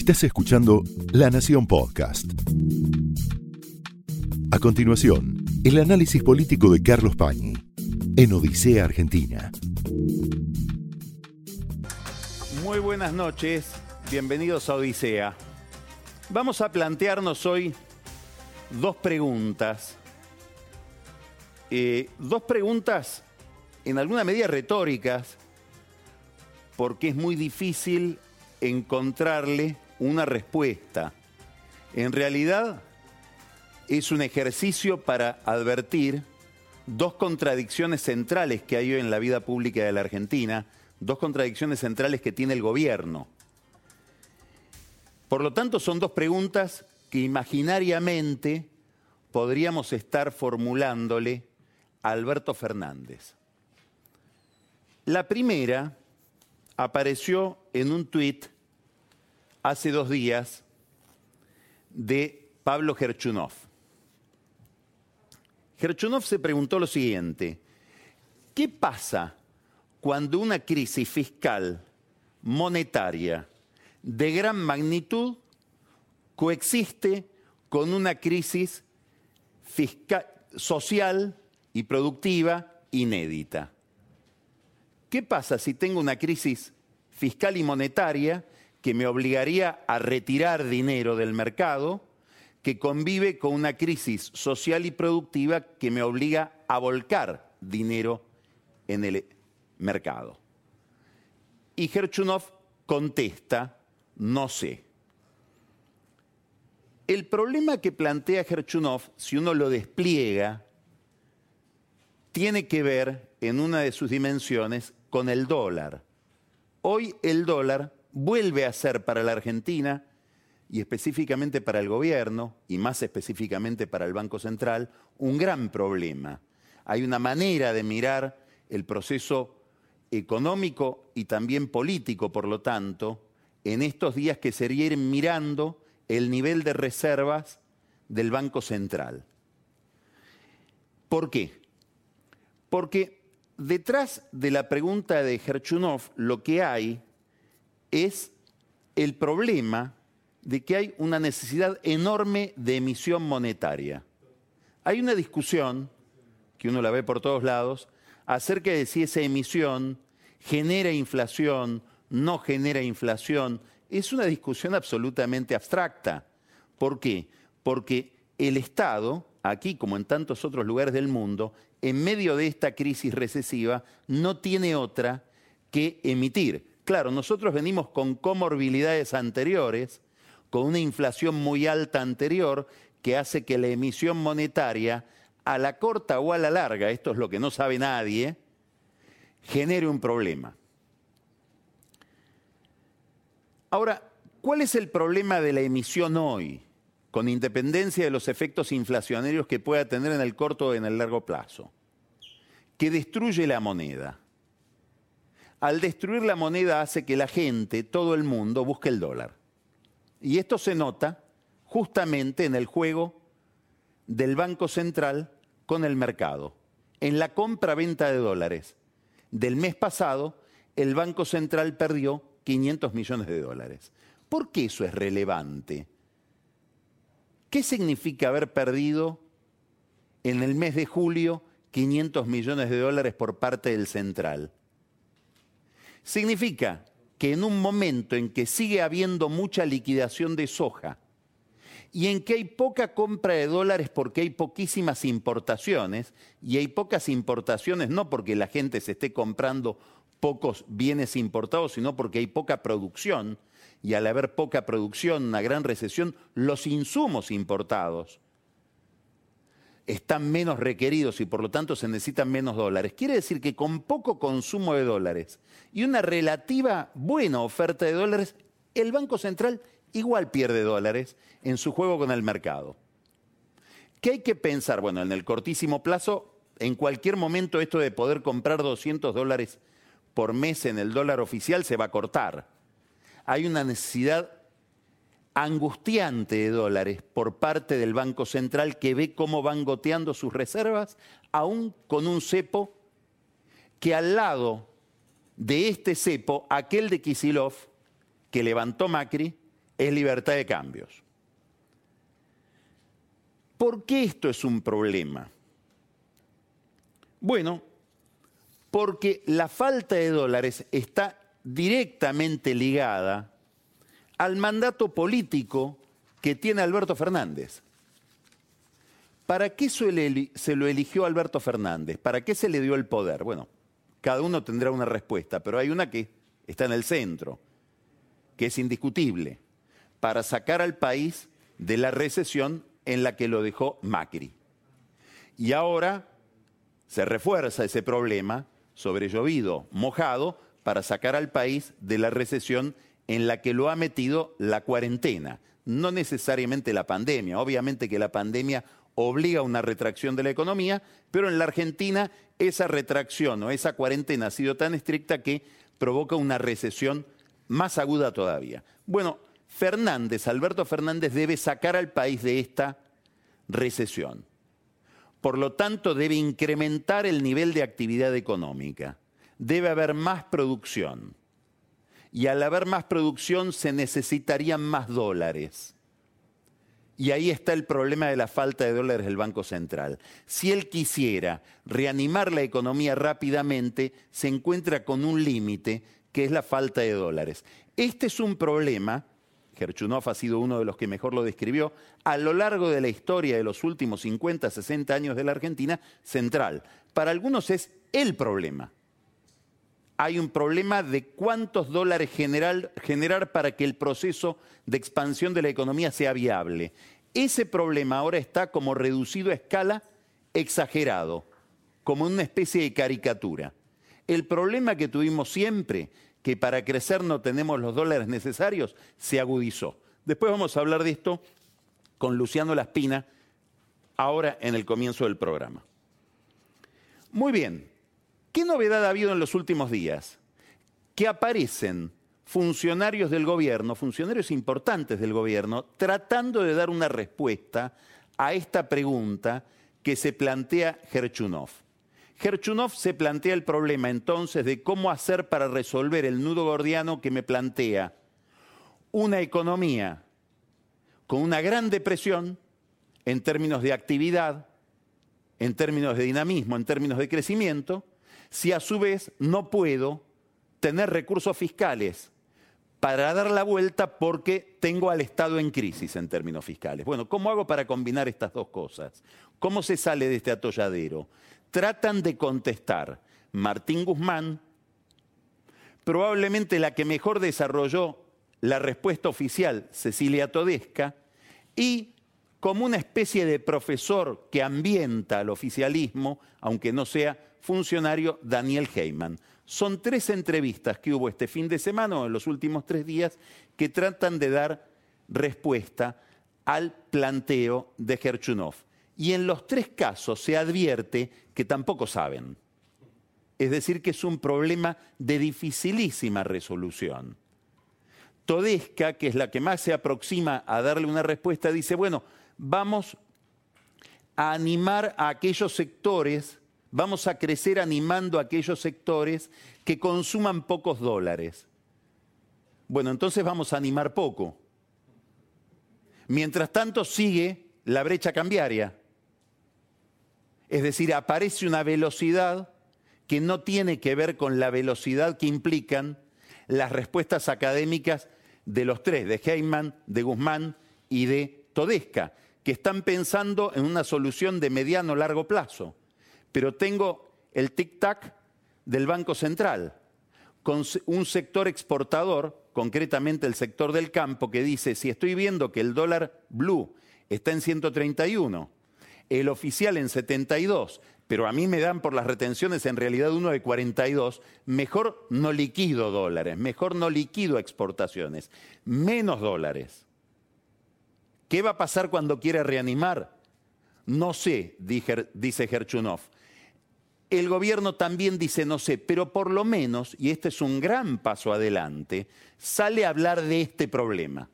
Estás escuchando La Nación Podcast. A continuación, el análisis político de Carlos Pañi en Odisea Argentina. Muy buenas noches, bienvenidos a Odisea. Vamos a plantearnos hoy dos preguntas. Eh, dos preguntas en alguna medida retóricas, porque es muy difícil encontrarle una respuesta. En realidad es un ejercicio para advertir dos contradicciones centrales que hay hoy en la vida pública de la Argentina, dos contradicciones centrales que tiene el gobierno. Por lo tanto, son dos preguntas que imaginariamente podríamos estar formulándole a Alberto Fernández. La primera apareció en un tuit hace dos días de Pablo Gerchunov. Gerchunov se preguntó lo siguiente, ¿qué pasa cuando una crisis fiscal monetaria de gran magnitud coexiste con una crisis fiscal, social y productiva inédita? ¿Qué pasa si tengo una crisis fiscal y monetaria que me obligaría a retirar dinero del mercado, que convive con una crisis social y productiva que me obliga a volcar dinero en el mercado? Y Gerchunov contesta, no sé. El problema que plantea Gerchunov, si uno lo despliega, tiene que ver en una de sus dimensiones con el dólar. Hoy el dólar vuelve a ser para la Argentina y específicamente para el gobierno y más específicamente para el Banco Central un gran problema. Hay una manera de mirar el proceso económico y también político, por lo tanto, en estos días que sería ir mirando el nivel de reservas del Banco Central. ¿Por qué? Porque detrás de la pregunta de Gerchunov lo que hay es el problema de que hay una necesidad enorme de emisión monetaria. Hay una discusión, que uno la ve por todos lados, acerca de si esa emisión genera inflación, no genera inflación. Es una discusión absolutamente abstracta. ¿Por qué? Porque el Estado, aquí como en tantos otros lugares del mundo, en medio de esta crisis recesiva, no tiene otra que emitir. Claro, nosotros venimos con comorbilidades anteriores, con una inflación muy alta anterior, que hace que la emisión monetaria, a la corta o a la larga, esto es lo que no sabe nadie, genere un problema. Ahora, ¿cuál es el problema de la emisión hoy? con independencia de los efectos inflacionarios que pueda tener en el corto o en el largo plazo, que destruye la moneda. Al destruir la moneda hace que la gente, todo el mundo, busque el dólar. Y esto se nota justamente en el juego del Banco Central con el mercado. En la compra-venta de dólares del mes pasado, el Banco Central perdió 500 millones de dólares. ¿Por qué eso es relevante? ¿Qué significa haber perdido en el mes de julio 500 millones de dólares por parte del central? Significa que en un momento en que sigue habiendo mucha liquidación de soja y en que hay poca compra de dólares porque hay poquísimas importaciones, y hay pocas importaciones no porque la gente se esté comprando pocos bienes importados, sino porque hay poca producción, y al haber poca producción, una gran recesión, los insumos importados están menos requeridos y por lo tanto se necesitan menos dólares. Quiere decir que con poco consumo de dólares y una relativa buena oferta de dólares, el Banco Central igual pierde dólares en su juego con el mercado. ¿Qué hay que pensar? Bueno, en el cortísimo plazo, en cualquier momento esto de poder comprar 200 dólares por mes en el dólar oficial se va a cortar hay una necesidad angustiante de dólares por parte del Banco Central que ve cómo van goteando sus reservas, aún con un cepo que al lado de este cepo, aquel de Kisilov, que levantó Macri, es libertad de cambios. ¿Por qué esto es un problema? Bueno, porque la falta de dólares está directamente ligada al mandato político que tiene Alberto Fernández. ¿Para qué se lo eligió Alberto Fernández? ¿Para qué se le dio el poder? Bueno, cada uno tendrá una respuesta, pero hay una que está en el centro, que es indiscutible, para sacar al país de la recesión en la que lo dejó Macri. Y ahora se refuerza ese problema sobre llovido, mojado, para sacar al país de la recesión en la que lo ha metido la cuarentena. No necesariamente la pandemia, obviamente que la pandemia obliga a una retracción de la economía, pero en la Argentina esa retracción o esa cuarentena ha sido tan estricta que provoca una recesión más aguda todavía. Bueno, Fernández, Alberto Fernández debe sacar al país de esta recesión. Por lo tanto, debe incrementar el nivel de actividad económica. Debe haber más producción. Y al haber más producción se necesitarían más dólares. Y ahí está el problema de la falta de dólares del Banco Central. Si él quisiera reanimar la economía rápidamente, se encuentra con un límite que es la falta de dólares. Este es un problema, Gerchunov ha sido uno de los que mejor lo describió, a lo largo de la historia de los últimos 50, 60 años de la Argentina, central. Para algunos es el problema. Hay un problema de cuántos dólares generar para que el proceso de expansión de la economía sea viable. Ese problema ahora está como reducido a escala exagerado, como una especie de caricatura. El problema que tuvimos siempre, que para crecer no tenemos los dólares necesarios, se agudizó. Después vamos a hablar de esto con Luciano Laspina, ahora en el comienzo del programa. Muy bien, ¿qué novedad ha habido en los últimos días? Que aparecen funcionarios del gobierno, funcionarios importantes del gobierno, tratando de dar una respuesta a esta pregunta que se plantea Gerchunov. Gerchunov se plantea el problema entonces de cómo hacer para resolver el nudo gordiano que me plantea una economía con una gran depresión en términos de actividad, en términos de dinamismo, en términos de crecimiento, si a su vez no puedo tener recursos fiscales para dar la vuelta porque tengo al Estado en crisis en términos fiscales. Bueno, ¿cómo hago para combinar estas dos cosas? ¿Cómo se sale de este atolladero? Tratan de contestar Martín Guzmán, probablemente la que mejor desarrolló la respuesta oficial, Cecilia Todesca, y como una especie de profesor que ambienta al oficialismo, aunque no sea funcionario, Daniel Heyman. Son tres entrevistas que hubo este fin de semana o en los últimos tres días que tratan de dar respuesta al planteo de Gerchunov. Y en los tres casos se advierte que tampoco saben. Es decir, que es un problema de dificilísima resolución. Todesca, que es la que más se aproxima a darle una respuesta, dice, bueno, vamos a animar a aquellos sectores vamos a crecer animando a aquellos sectores que consuman pocos dólares. Bueno, entonces vamos a animar poco. Mientras tanto sigue la brecha cambiaria. Es decir, aparece una velocidad que no tiene que ver con la velocidad que implican las respuestas académicas de los tres, de Heyman, de Guzmán y de Todesca, que están pensando en una solución de mediano largo plazo pero tengo el tic-tac del Banco Central, con un sector exportador, concretamente el sector del campo, que dice, si estoy viendo que el dólar blue está en 131, el oficial en 72, pero a mí me dan por las retenciones en realidad uno de 42, mejor no liquido dólares, mejor no liquido exportaciones, menos dólares. ¿Qué va a pasar cuando quiera reanimar? No sé, dice Gerchunov el gobierno también dice, no sé, pero por lo menos, y este es un gran paso adelante, sale a hablar de este problema,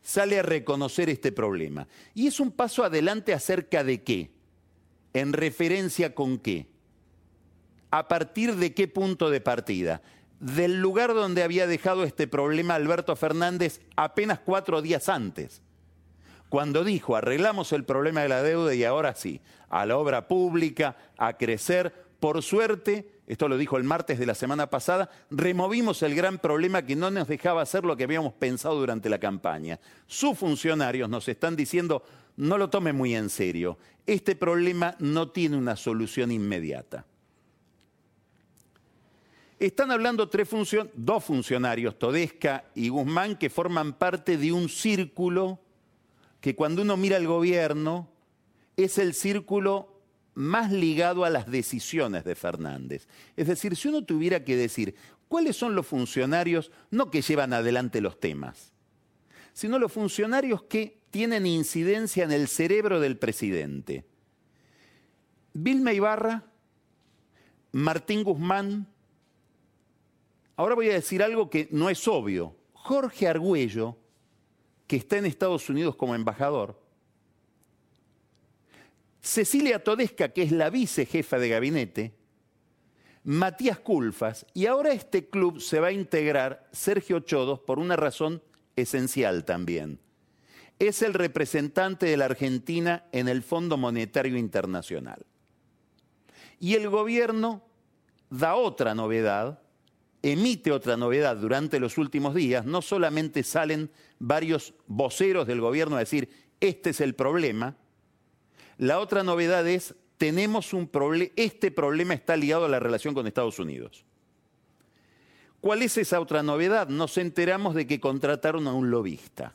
sale a reconocer este problema. Y es un paso adelante acerca de qué, en referencia con qué, a partir de qué punto de partida. del lugar donde había dejado este problema Alberto Fernández apenas cuatro días antes, cuando dijo, arreglamos el problema de la deuda y ahora sí, a la obra pública, a crecer. Por suerte, esto lo dijo el martes de la semana pasada, removimos el gran problema que no nos dejaba hacer lo que habíamos pensado durante la campaña. Sus funcionarios nos están diciendo, no lo tomen muy en serio, este problema no tiene una solución inmediata. Están hablando dos funcionarios, Todesca y Guzmán, que forman parte de un círculo que cuando uno mira al gobierno es el círculo más ligado a las decisiones de Fernández. Es decir, si uno tuviera que decir cuáles son los funcionarios, no que llevan adelante los temas, sino los funcionarios que tienen incidencia en el cerebro del presidente. Vilma Ibarra, Martín Guzmán, ahora voy a decir algo que no es obvio, Jorge Argüello, que está en Estados Unidos como embajador, Cecilia Todesca, que es la vicejefa de gabinete, Matías Culfas, y ahora este club se va a integrar Sergio Chodos por una razón esencial también. Es el representante de la Argentina en el Fondo Monetario Internacional. Y el gobierno da otra novedad, emite otra novedad durante los últimos días. No solamente salen varios voceros del gobierno a decir, este es el problema, la otra novedad es, tenemos un este problema está ligado a la relación con Estados Unidos. ¿Cuál es esa otra novedad? Nos enteramos de que contrataron a un lobista,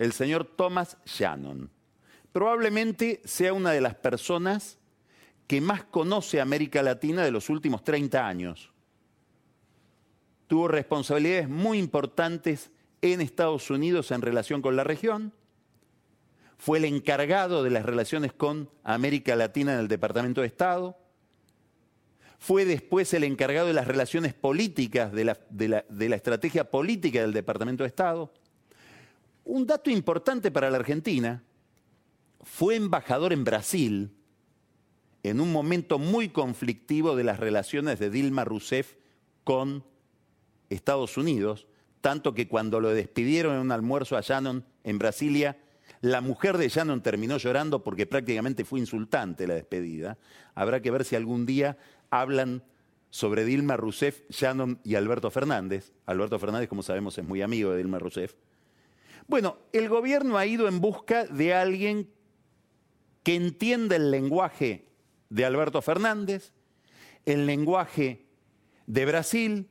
el señor Thomas Shannon. Probablemente sea una de las personas que más conoce América Latina de los últimos 30 años. Tuvo responsabilidades muy importantes en Estados Unidos en relación con la región fue el encargado de las relaciones con América Latina en el Departamento de Estado, fue después el encargado de las relaciones políticas, de la, estrategia política del Departamento de Estado. Un dato importante para la Argentina, fue embajador en Brasil en un momento muy conflictivo de las relaciones de Dilma Rousseff con Estados Unidos, tanto que cuando lo despidieron en un almuerzo a Shannon en Brasilia, la mujer de Shannon terminó llorando porque prácticamente fue insultante la despedida. Habrá que ver si algún día hablan sobre Dilma Rousseff, Shannon y Alberto Fernández. Alberto Fernández, como sabemos, es muy amigo de Dilma Rousseff. Bueno, el gobierno ha ido en busca de alguien que entienda el lenguaje de Alberto Fernández, el lenguaje de Brasil,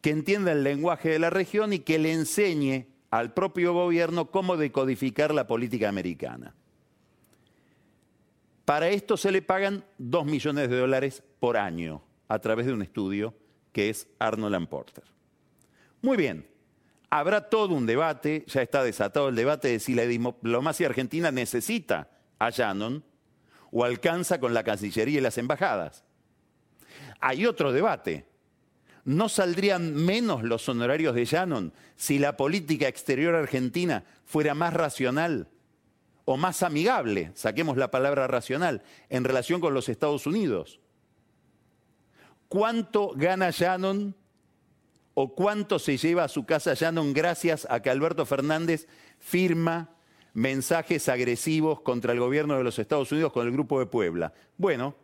que entienda el lenguaje de la región y que le enseñe al propio gobierno cómo decodificar la política americana. Para esto se le pagan 2 millones de dólares por año a través de un estudio que es Arnold Porter. Muy bien, habrá todo un debate, ya está desatado el debate de si la diplomacia argentina necesita a Shannon o alcanza con la Cancillería y las embajadas. Hay otro debate, ¿No saldrían menos los honorarios de Shannon si la política exterior argentina fuera más racional o más amigable, saquemos la palabra racional, en relación con los Estados Unidos? ¿Cuánto gana Shannon o cuánto se lleva a su casa Shannon gracias a que Alberto Fernández firma mensajes agresivos contra el gobierno de los Estados Unidos con el Grupo de Puebla? Bueno,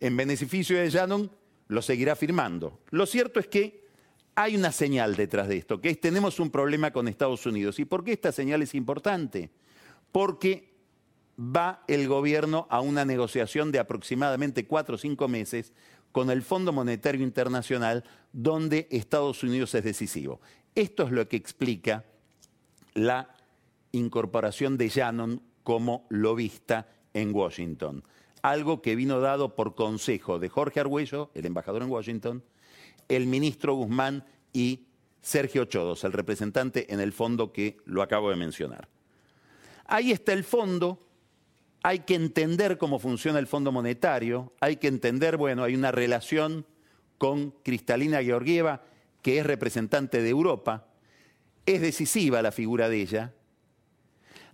en beneficio de Shannon, lo seguirá firmando. Lo cierto es que hay una señal detrás de esto, que es tenemos un problema con Estados Unidos. ¿Y por qué esta señal es importante? Porque va el gobierno a una negociación de aproximadamente cuatro o cinco meses con el Fondo Monetario Internacional, donde Estados Unidos es decisivo. Esto es lo que explica la incorporación de Shannon como lobista en Washington algo que vino dado por consejo de Jorge Argüello, el embajador en Washington, el ministro Guzmán y Sergio Chodos, el representante en el fondo que lo acabo de mencionar. Ahí está el fondo, hay que entender cómo funciona el Fondo Monetario, hay que entender, bueno, hay una relación con Cristalina Georgieva, que es representante de Europa, es decisiva la figura de ella.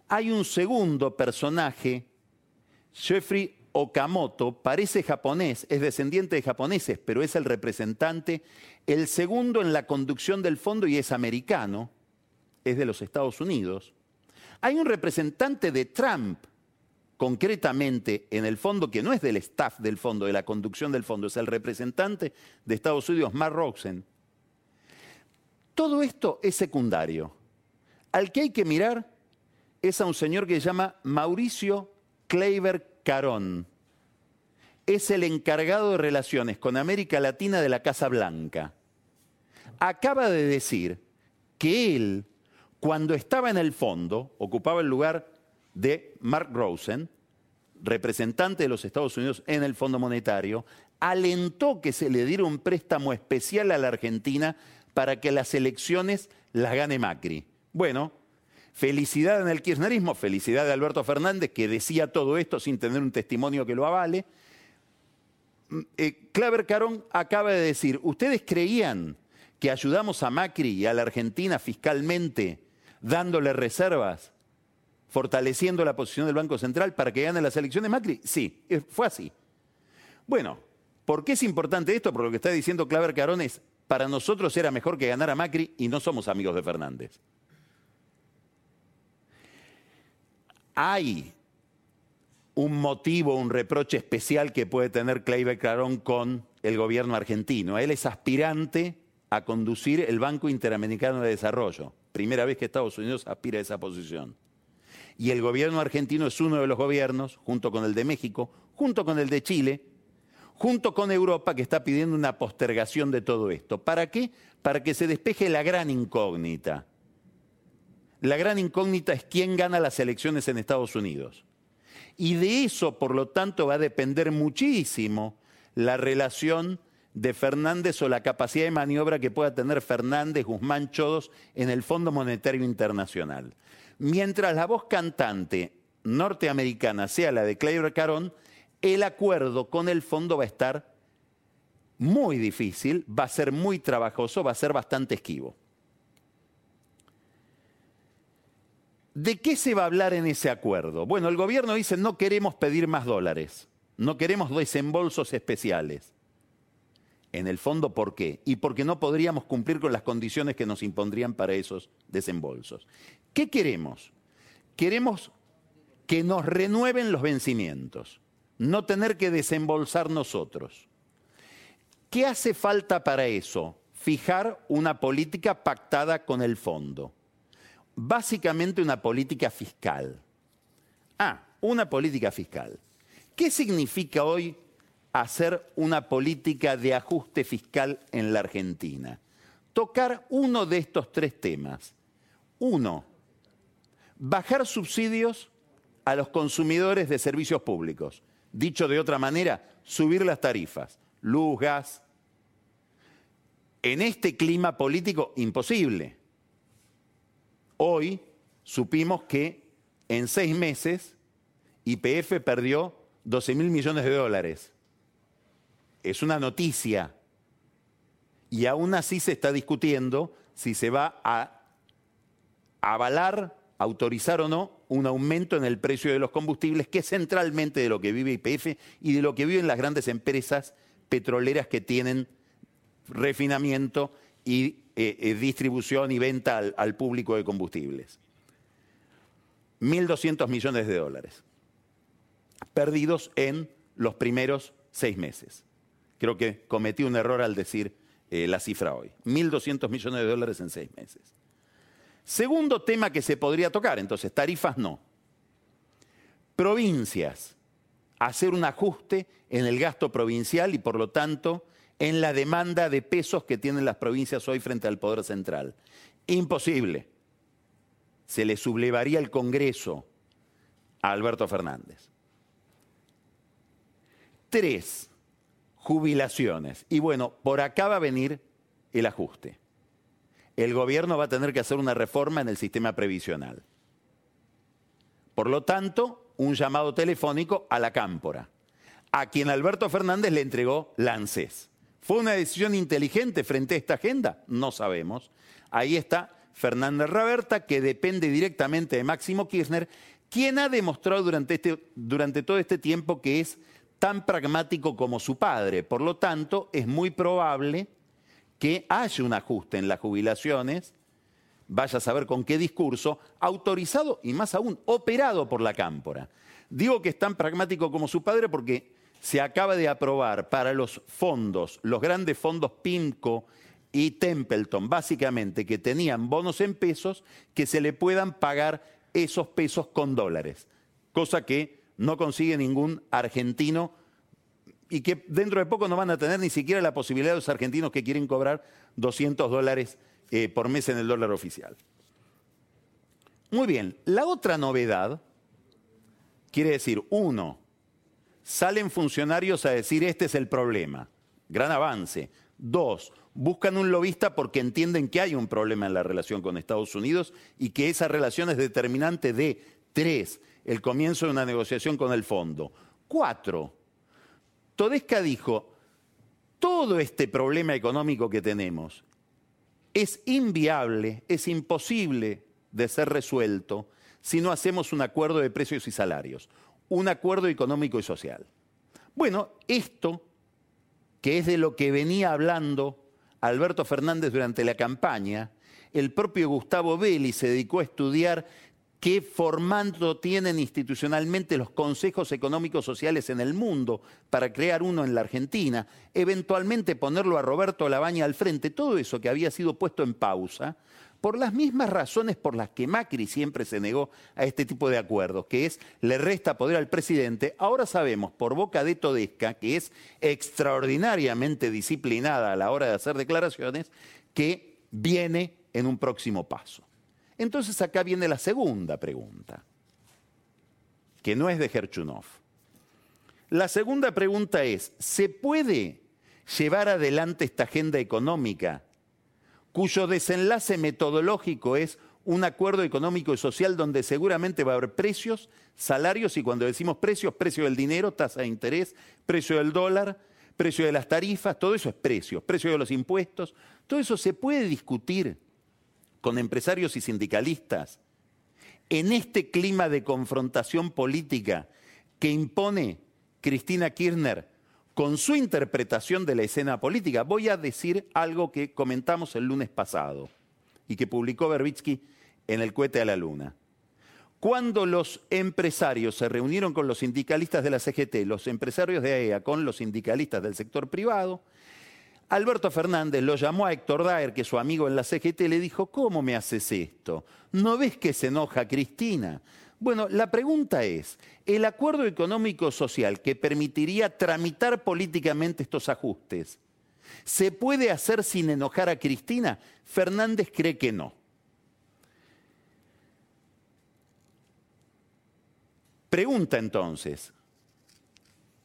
Hay un segundo personaje, Jeffrey Okamoto parece japonés, es descendiente de japoneses, pero es el representante, el segundo en la conducción del fondo y es americano, es de los Estados Unidos. Hay un representante de Trump, concretamente en el fondo, que no es del staff del fondo, de la conducción del fondo, es el representante de Estados Unidos, Mark Rosen. Todo esto es secundario. Al que hay que mirar es a un señor que se llama Mauricio Kleiber Carón. Es el encargado de relaciones con América Latina de la Casa Blanca. Acaba de decir que él, cuando estaba en el fondo, ocupaba el lugar de Mark Rosen, representante de los Estados Unidos en el Fondo Monetario, alentó que se le diera un préstamo especial a la Argentina para que las elecciones las gane Macri. Bueno, felicidad en el kirchnerismo, felicidad de Alberto Fernández, que decía todo esto sin tener un testimonio que lo avale. Mm, eh, Claver Carón acaba de decir, ¿ustedes creían que ayudamos a Macri y a la Argentina fiscalmente dándole reservas, fortaleciendo la posición del Banco Central para que gane las elecciones Macri? Sí, eh, fue así. Bueno, ¿por qué es importante esto? Porque lo que está diciendo Claver Carón es, para nosotros era mejor que ganara Macri y no somos amigos de Fernández. Hay un motivo, un reproche especial que puede tener Kleiber Clarón con el gobierno argentino. Él es aspirante a conducir el Banco Interamericano de Desarrollo. Primera vez que Estados Unidos aspira a esa posición. Y el gobierno argentino es uno de los gobiernos, junto con el de México, junto con el de Chile, junto con Europa que está pidiendo una postergación de todo esto. ¿Para qué? Para que se despeje la gran incógnita. La gran incógnita es quién gana las elecciones en Estados Unidos. Y de eso, por lo tanto, va a depender muchísimo la relación de Fernández o la capacidad de maniobra que pueda tener Fernández, Guzmán, Chodos en el Fondo Monetario Internacional. Mientras la voz cantante norteamericana sea la de Claire Carón, el acuerdo con el fondo va a estar muy difícil, va a ser muy trabajoso, va a ser bastante esquivo. ¿De qué se va a hablar en ese acuerdo? Bueno, el gobierno dice no queremos pedir más dólares, no queremos desembolsos especiales. En el fondo, ¿por qué? Y porque no podríamos cumplir con las condiciones que nos impondrían para esos desembolsos. ¿Qué queremos? Queremos que nos renueven los vencimientos no tener que desembolsar nosotros. ¿Qué hace falta para eso? Fijar una política pactada con el fondo. Básicamente una política fiscal. Ah, una política fiscal. ¿Qué significa hoy hacer una política de ajuste fiscal en la Argentina? Tocar uno de estos tres temas. Uno, bajar subsidios a los consumidores de servicios públicos. Dicho de otra manera, subir las tarifas, luz, gas. En este clima político, imposible. Hoy supimos que en seis meses IPF perdió 12 mil millones de dólares. Es una noticia. Y aún así se está discutiendo si se va a avalar, autorizar o no un aumento en el precio de los combustibles, que es centralmente de lo que vive IPF y de lo que viven las grandes empresas petroleras que tienen refinamiento y eh, eh, distribución y venta al, público de combustibles. 1.200 millones de dólares perdidos en los primeros seis meses. Creo que cometí un error al decir eh, la cifra hoy. 1.200 millones de dólares en seis meses. Segundo tema que se podría tocar, entonces, tarifas no. Provincias, hacer un ajuste en el gasto provincial y por lo tanto en la demanda de pesos que tienen las provincias hoy frente al Poder Central. Imposible. Se le sublevaría el Congreso a Alberto Fernández. Tres, jubilaciones. Y bueno, por acá va a venir el ajuste el gobierno va a tener que hacer una reforma en el sistema previsional. Por lo tanto, un llamado telefónico a la cámpora, a quien Alberto Fernández le entregó la ANSES. ¿Fue una decisión inteligente frente a esta agenda? No sabemos. Ahí está Fernández Raberta, que depende directamente de Máximo Kirchner, quien ha demostrado durante, este, durante todo este tiempo que es tan pragmático como su padre. Por lo tanto, es muy probable que haya un ajuste en las jubilaciones, vaya a saber con qué discurso, autorizado y más aún operado por la Cámpora. Digo que es tan pragmático como su padre porque se acaba de aprobar para los fondos, los grandes fondos PIMCO y Templeton, básicamente, que tenían bonos en pesos, que se le puedan pagar esos pesos con dólares, cosa que no consigue ningún argentino y que dentro de poco no van a tener ni siquiera la posibilidad de los argentinos que quieren cobrar 200 dólares eh, por mes en el dólar oficial. Muy bien, la otra novedad quiere decir, uno, salen funcionarios a decir este es el problema, gran avance. Dos, buscan un lobista porque entienden que hay un problema en la relación con Estados Unidos y que esa relación es determinante de, tres, el comienzo de una negociación con el fondo. Cuatro, Todesca dijo, todo este problema económico que tenemos es inviable, es imposible de ser resuelto si no hacemos un acuerdo de precios y salarios, un acuerdo económico y social. Bueno, esto, que es de lo que venía hablando Alberto Fernández durante la campaña, el propio Gustavo Belli se dedicó a estudiar qué formato tienen institucionalmente los consejos económicos sociales en el mundo para crear uno en la Argentina, eventualmente ponerlo a Roberto Labaña al frente, todo eso que había sido puesto en pausa, por las mismas razones por las que Macri siempre se negó a este tipo de acuerdos, que es le resta poder al presidente. Ahora sabemos por boca de Todesca, que es extraordinariamente disciplinada a la hora de hacer declaraciones, que viene en un próximo paso. Entonces acá viene la segunda pregunta, que no es de Gerchunov. La segunda pregunta es, ¿se puede llevar adelante esta agenda económica cuyo desenlace metodológico es un acuerdo económico y social donde seguramente va a haber precios, salarios y cuando decimos precios, precio del dinero, tasa de interés, precio del dólar, precio de las tarifas, todo eso es precios, precio de los impuestos, todo eso se puede discutir con empresarios y sindicalistas, en este clima de confrontación política que impone Cristina Kirchner con su interpretación de la escena política, voy a decir algo que comentamos el lunes pasado y que publicó Berbitsky en el cohete a la luna. Cuando los empresarios se reunieron con los sindicalistas de la CGT, los empresarios de AEA con los sindicalistas del sector privado, Alberto Fernández lo llamó a Héctor Daer, que es su amigo en la CGT, y le dijo, ¿cómo me haces esto? ¿No ves que se enoja Cristina? Bueno, la pregunta es, el acuerdo económico-social que permitiría tramitar políticamente estos ajustes, ¿se puede hacer sin enojar a Cristina? Fernández cree que no. Pregunta entonces,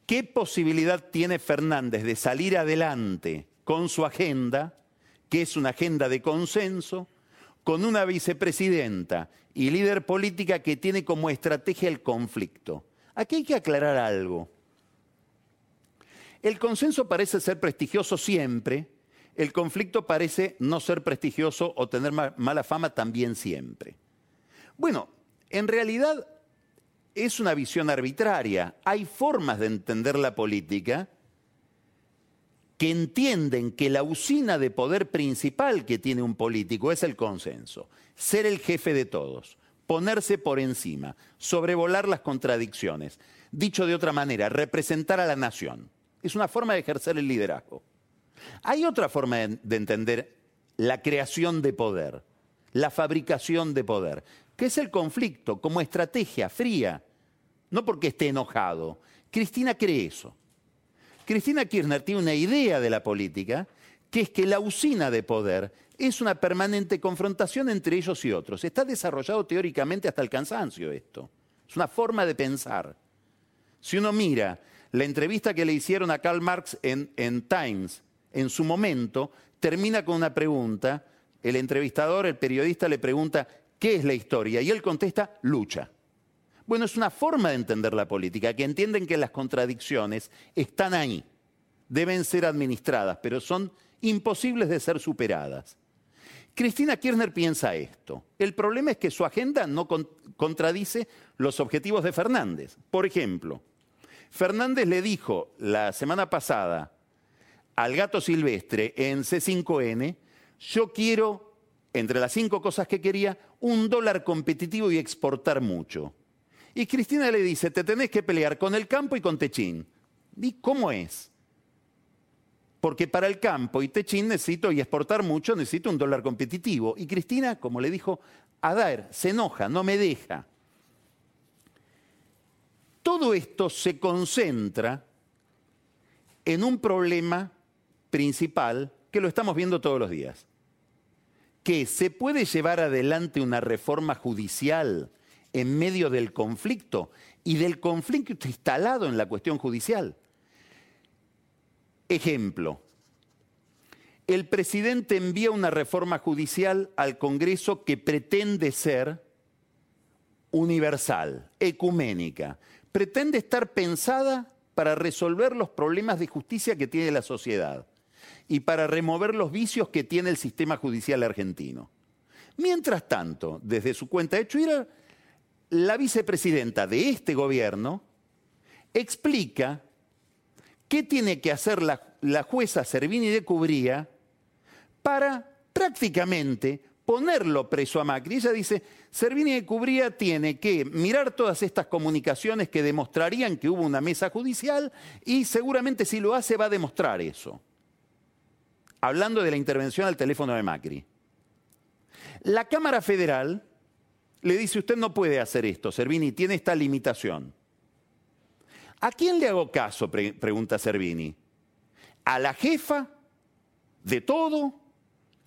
¿qué posibilidad tiene Fernández de salir adelante con su agenda, que es una agenda de consenso, con una vicepresidenta y líder política que tiene como estrategia el conflicto. Aquí hay que aclarar algo. El consenso parece ser prestigioso siempre, el conflicto parece no ser prestigioso o tener mala fama también siempre. Bueno, en realidad es una visión arbitraria. Hay formas de entender la política que entienden que la usina de poder principal que tiene un político es el consenso, ser el jefe de todos, ponerse por encima, sobrevolar las contradicciones. Dicho de otra manera, representar a la nación. Es una forma de ejercer el liderazgo. Hay otra forma de entender la creación de poder, la fabricación de poder, que es el conflicto como estrategia fría, no porque esté enojado. Cristina cree eso. Cristina Kirchner tiene una idea de la política, que es que la usina de poder es una permanente confrontación entre ellos y otros. Está desarrollado teóricamente hasta el cansancio esto. Es una forma de pensar. Si uno mira la entrevista que le hicieron a Karl Marx en, en Times, en su momento, termina con una pregunta. El entrevistador, el periodista, le pregunta, ¿qué es la historia? Y él contesta, lucha. Bueno, es una forma de entender la política, que entienden que las contradicciones están ahí, deben ser administradas, pero son imposibles de ser superadas. Cristina Kirchner piensa esto. El problema es que su agenda no contradice los objetivos de Fernández. Por ejemplo, Fernández le dijo la semana pasada al gato silvestre en C5N, yo quiero, entre las cinco cosas que quería, un dólar competitivo y exportar mucho. Y Cristina le dice, te tenés que pelear con el campo y con Techín. ¿Y cómo es? Porque para el campo y Techín necesito, y exportar mucho, necesito un dólar competitivo. Y Cristina, como le dijo, Adair, se enoja, no me deja. Todo esto se concentra en un problema principal que lo estamos viendo todos los días. Que se puede llevar adelante una reforma judicial en medio del conflicto y del conflicto instalado en la cuestión judicial. Ejemplo, el presidente envía una reforma judicial al Congreso que pretende ser universal, ecuménica, pretende estar pensada para resolver los problemas de justicia que tiene la sociedad y para remover los vicios que tiene el sistema judicial argentino. Mientras tanto, desde su cuenta de Twitter, la vicepresidenta de este gobierno explica qué tiene que hacer la, jueza Servini de Cubría para prácticamente ponerlo preso a Macri. Ella dice, Servini de Cubría tiene que mirar todas estas comunicaciones que demostrarían que hubo una mesa judicial y seguramente si lo hace va a demostrar eso. Hablando de la intervención al teléfono de Macri. La Cámara Federal le dice, usted no puede hacer esto, Servini, tiene esta limitación. ¿A quién le hago caso? pregunta Servini. ¿A la jefa de todo,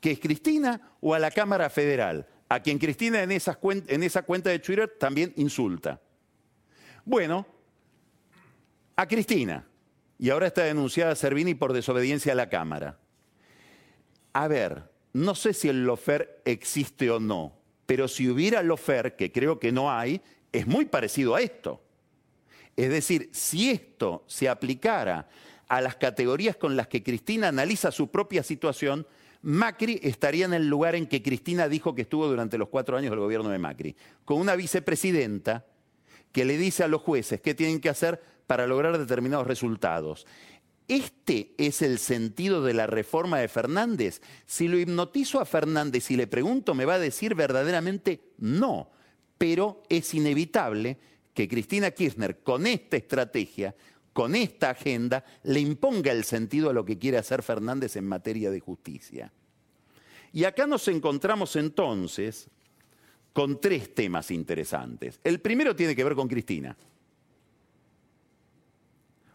que es Cristina, o a la Cámara Federal? A quien Cristina en, en esa cuenta de Twitter también insulta. Bueno, a Cristina. Y ahora está denunciada Servini por desobediencia a la Cámara. A ver, no sé si el lofer existe o no, pero si hubiera lofer, que creo que no hay, es muy parecido a esto. Es decir, si esto se aplicara a las categorías con las que Cristina analiza su propia situación, Macri estaría en el lugar en que Cristina dijo que estuvo durante los cuatro años del gobierno de Macri, con una vicepresidenta que le dice a los jueces qué tienen que hacer para lograr determinados resultados. Este es el sentido de la reforma de Fernández. Si lo hipnotizo a Fernández y le pregunto, me va a decir verdaderamente no, pero es inevitable que Cristina Kirchner con esta estrategia, con esta agenda, le imponga el sentido a lo que quiere hacer Fernández en materia de justicia. Y acá nos encontramos entonces con tres temas interesantes. El primero tiene que ver con Cristina.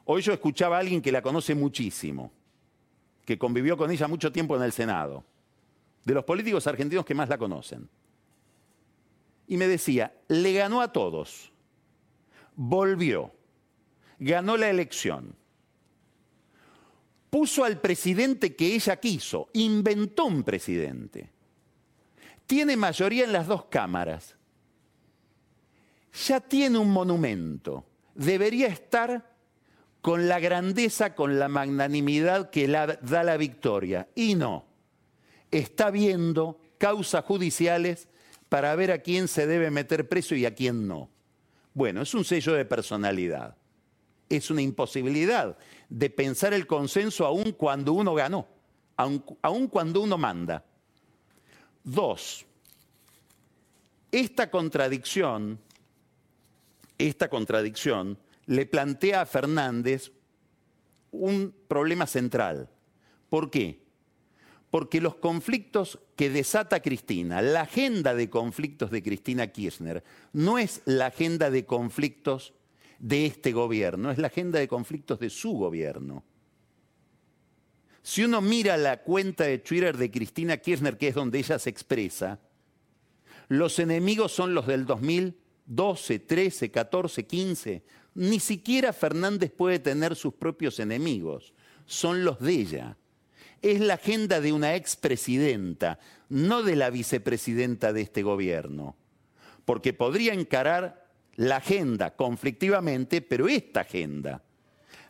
Hoy yo escuchaba a alguien que la conoce muchísimo, que convivió con ella mucho tiempo en el Senado, de los políticos argentinos que más la conocen. Y me decía, le ganó a todos. Volvió, ganó la elección, puso al presidente que ella quiso, inventó un presidente, tiene mayoría en las dos cámaras, ya tiene un monumento, debería estar con la grandeza, con la magnanimidad que da la victoria. Y no, está viendo causas judiciales para ver a quién se debe meter preso y a quién no. Bueno, es un sello de personalidad. Es una imposibilidad de pensar el consenso aún cuando uno ganó, aún, cuando uno manda. Dos, esta contradicción, esta contradicción le plantea a Fernández un problema central. ¿Por qué? porque los conflictos que desata Cristina, la agenda de conflictos de Cristina Kirchner, no es la agenda de conflictos de este gobierno, es la agenda de conflictos de su gobierno. Si uno mira la cuenta de Twitter de Cristina Kirchner, que es donde ella se expresa, los enemigos son los del 2012, 13, 14, 15. Ni siquiera Fernández puede tener sus propios enemigos, son los de ella es la agenda de una expresidenta, no de la vicepresidenta de este gobierno. Porque podría encarar la agenda conflictivamente, pero esta agenda,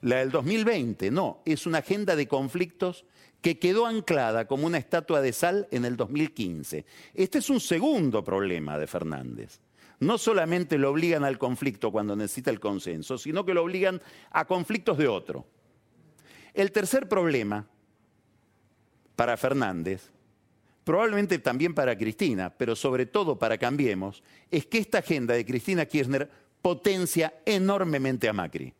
la del 2020, no, es una agenda de conflictos que quedó anclada como una estatua de sal en el 2015. Este es un segundo problema de Fernández. No solamente lo obligan al conflicto cuando necesita el consenso, sino que lo obligan a conflictos de otro. El tercer problema para Fernández, probablemente también para Cristina, pero sobre todo para Cambiemos, es que esta agenda de Cristina Kirchner potencia enormemente a Macri.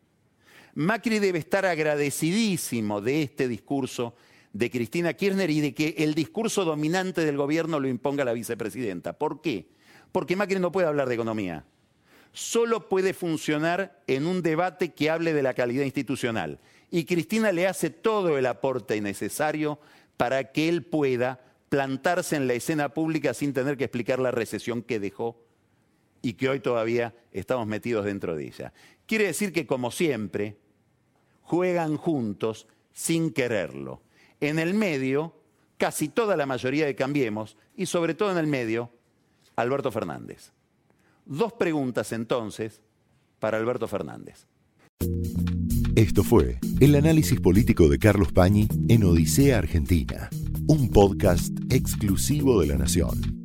Macri debe estar agradecidísimo de este discurso de Cristina Kirchner y de que el discurso dominante del gobierno lo imponga la vicepresidenta. ¿Por qué? Porque Macri no puede hablar de economía. Solo puede funcionar en un debate que hable de la calidad institucional. Y Cristina le hace todo el aporte necesario para que él pueda plantarse en la escena pública sin tener que explicar la recesión que dejó y que hoy todavía estamos metidos dentro de ella. Quiere decir que, como siempre, juegan juntos sin quererlo. En el medio, casi toda la mayoría de Cambiemos, y sobre todo en el medio, Alberto Fernández. Dos preguntas entonces para Alberto Fernández. Esto fue el análisis político de Carlos Pañi en Odisea Argentina, un podcast exclusivo de la Nación.